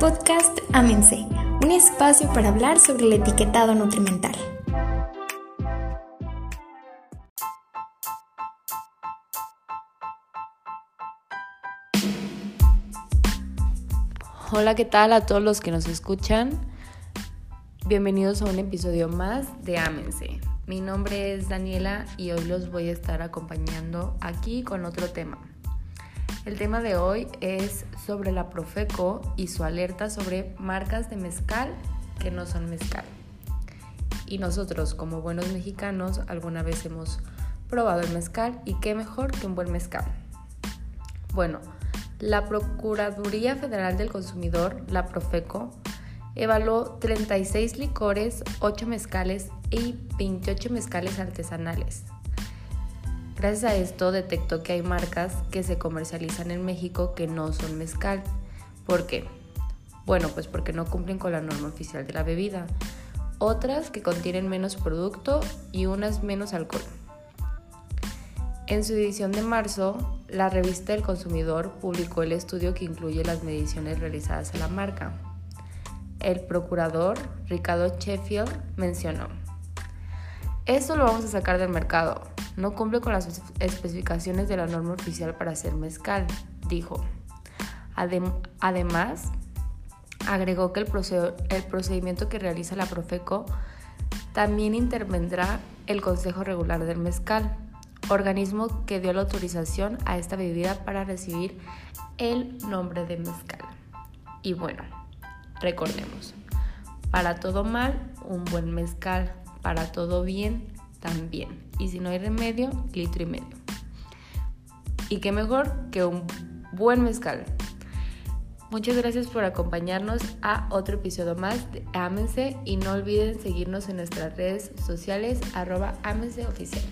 Podcast Amense, un espacio para hablar sobre el etiquetado nutrimental. Hola, ¿qué tal a todos los que nos escuchan? Bienvenidos a un episodio más de Amense. Mi nombre es Daniela y hoy los voy a estar acompañando aquí con otro tema. El tema de hoy es sobre la Profeco y su alerta sobre marcas de mezcal que no son mezcal. Y nosotros, como buenos mexicanos, alguna vez hemos probado el mezcal y qué mejor que un buen mezcal. Bueno, la Procuraduría Federal del Consumidor, la Profeco, evaluó 36 licores, 8 mezcales y 28 mezcales artesanales Gracias a esto detectó que hay marcas que se comercializan en México que no son mezcal. ¿Por qué? Bueno, pues porque no cumplen con la norma oficial de la bebida. Otras que contienen menos producto y unas menos alcohol. En su edición de marzo, la revista El Consumidor publicó el estudio que incluye las mediciones realizadas a la marca. El procurador Ricardo Sheffield mencionó, esto lo vamos a sacar del mercado, no cumple con las especificaciones de la norma oficial para hacer mezcal, dijo. además, agregó que el, el procedimiento que realiza la Profeco también intervendrá el Consejo Regular del Mezcal, organismo que dio la autorización a esta bebida para recibir el nombre de mezcal. Y bueno, recordemos, para todo mal, un buen mezcal, para todo bien, también. Y si no hay remedio, litro y medio. Y qué mejor que un buen mezcal. Muchas gracias por acompañarnos a otro episodio más de Ámense y no olviden seguirnos en nuestras redes sociales arroba Oficial.